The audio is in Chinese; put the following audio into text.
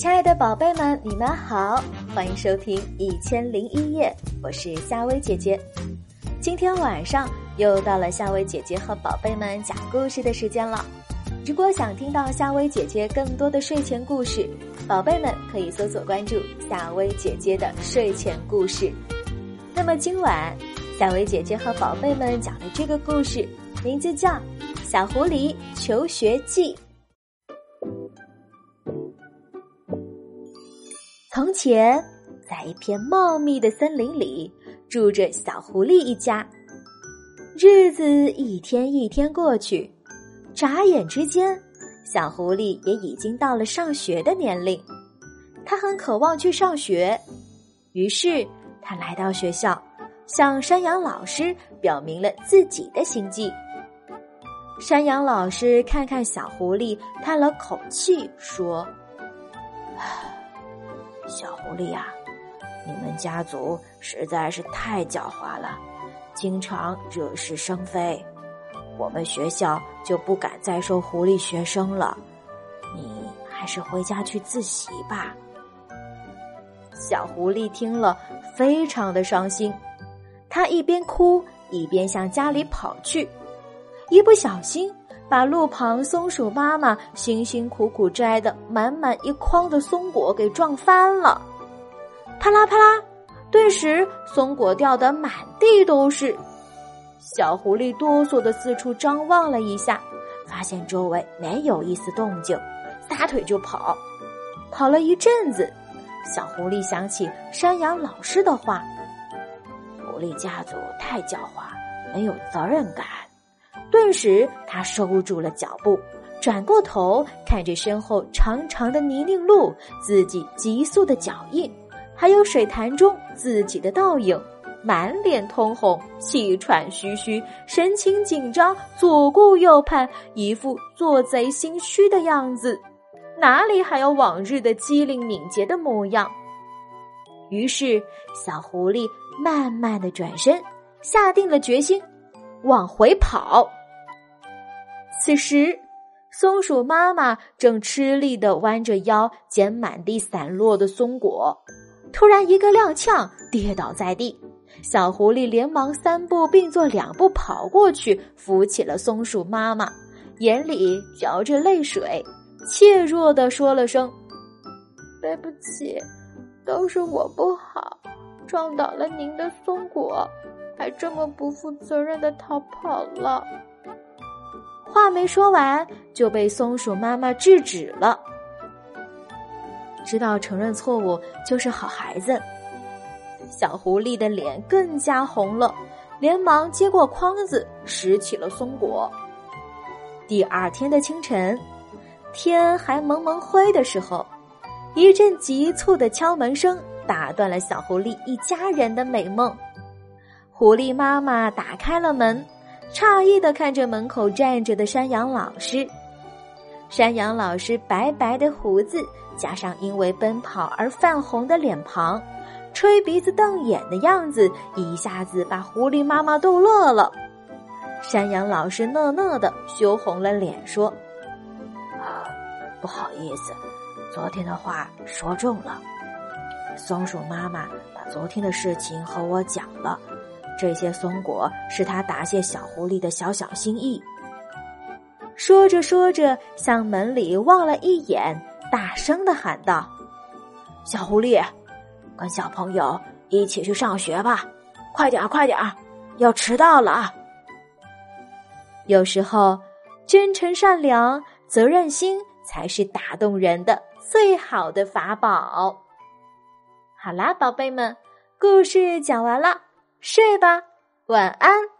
亲爱的宝贝们，你们好，欢迎收听《一千零一夜》，我是夏薇姐姐。今天晚上又到了夏薇姐姐和宝贝们讲故事的时间了。如果想听到夏薇姐姐更多的睡前故事，宝贝们可以搜索关注夏薇姐姐的睡前故事。那么今晚，夏薇姐姐和宝贝们讲的这个故事名字叫《小狐狸求学记》。从前，在一片茂密的森林里，住着小狐狸一家。日子一天一天过去，眨眼之间，小狐狸也已经到了上学的年龄。他很渴望去上学，于是他来到学校，向山羊老师表明了自己的心迹。山羊老师看看小狐狸，叹了口气说。小狐狸呀，你们家族实在是太狡猾了，经常惹是生非。我们学校就不敢再收狐狸学生了。你还是回家去自习吧。小狐狸听了，非常的伤心，他一边哭一边向家里跑去，一不小心。把路旁松鼠妈妈辛辛苦苦摘的满满一筐的松果给撞翻了，啪啦啪啦，顿时松果掉得满地都是。小狐狸哆嗦的四处张望了一下，发现周围没有一丝动静，撒腿就跑。跑了一阵子，小狐狸想起山羊老师的话：“狐狸家族太狡猾，没有责任感。”顿时，他收住了脚步，转过头看着身后长长的泥泞路，自己急速的脚印，还有水潭中自己的倒影，满脸通红，气喘吁吁，神情紧张，左顾右盼，一副做贼心虚的样子，哪里还有往日的机灵敏捷的模样？于是，小狐狸慢慢的转身，下定了决心，往回跑。此时，松鼠妈妈正吃力的弯着腰捡满地散落的松果，突然一个踉跄，跌倒在地。小狐狸连忙三步并作两步跑过去，扶起了松鼠妈妈，眼里嚼着泪水，怯弱的说了声：“对不起，都是我不好，撞倒了您的松果，还这么不负责任的逃跑了。”话没说完，就被松鼠妈妈制止了。知道承认错误就是好孩子，小狐狸的脸更加红了，连忙接过筐子，拾起了松果。第二天的清晨，天还蒙蒙灰的时候，一阵急促的敲门声打断了小狐狸一家人的美梦。狐狸妈妈打开了门。诧异的看着门口站着的山羊老师，山羊老师白白的胡子加上因为奔跑而泛红的脸庞，吹鼻子瞪眼的样子，一下子把狐狸妈妈逗乐了。山羊老师讷讷的羞红了脸说：“啊，不好意思，昨天的话说重了。松鼠妈妈把昨天的事情和我讲了。”这些松果是他答谢小狐狸的小小心意。说着说着，向门里望了一眼，大声的喊道：“小狐狸，跟小朋友一起去上学吧！快点儿，快点儿，要迟到了。”有时候，真诚、善良、责任心才是打动人的最好的法宝。好啦，宝贝们，故事讲完了。睡吧，晚安。